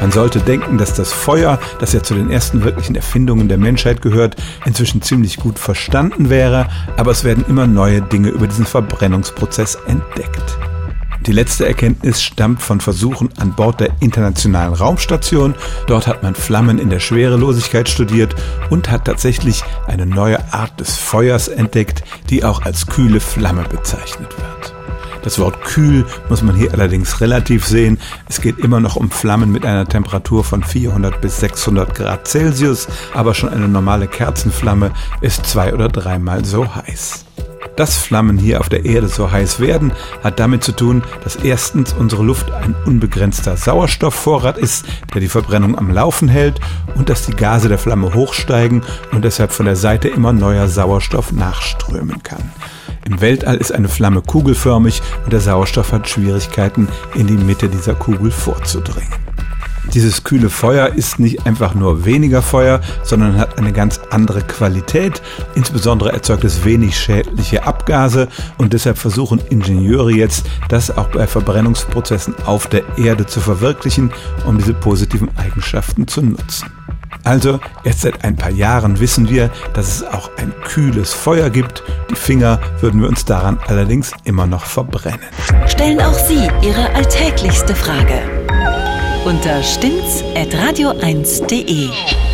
Man sollte denken, dass das Feuer, das ja zu den ersten wirklichen Erfindungen der Menschheit gehört, inzwischen ziemlich gut verstanden wäre, aber es werden immer neue Dinge über diesen Verbrennungsprozess entdeckt. Die letzte Erkenntnis stammt von Versuchen an Bord der Internationalen Raumstation. Dort hat man Flammen in der Schwerelosigkeit studiert und hat tatsächlich eine neue Art des Feuers entdeckt, die auch als kühle Flamme bezeichnet wird. Das Wort kühl muss man hier allerdings relativ sehen. Es geht immer noch um Flammen mit einer Temperatur von 400 bis 600 Grad Celsius, aber schon eine normale Kerzenflamme ist zwei oder dreimal so heiß. Dass Flammen hier auf der Erde so heiß werden, hat damit zu tun, dass erstens unsere Luft ein unbegrenzter Sauerstoffvorrat ist, der die Verbrennung am Laufen hält und dass die Gase der Flamme hochsteigen und deshalb von der Seite immer neuer Sauerstoff nachströmen kann. Im Weltall ist eine Flamme kugelförmig und der Sauerstoff hat Schwierigkeiten, in die Mitte dieser Kugel vorzudringen. Dieses kühle Feuer ist nicht einfach nur weniger Feuer, sondern hat eine ganz andere Qualität. Insbesondere erzeugt es wenig schädliche Abgase und deshalb versuchen Ingenieure jetzt, das auch bei Verbrennungsprozessen auf der Erde zu verwirklichen, um diese positiven Eigenschaften zu nutzen. Also, jetzt seit ein paar Jahren wissen wir, dass es auch ein kühles Feuer gibt. Die Finger würden wir uns daran allerdings immer noch verbrennen. Stellen auch Sie Ihre alltäglichste Frage unter stimmt's at radio1.de.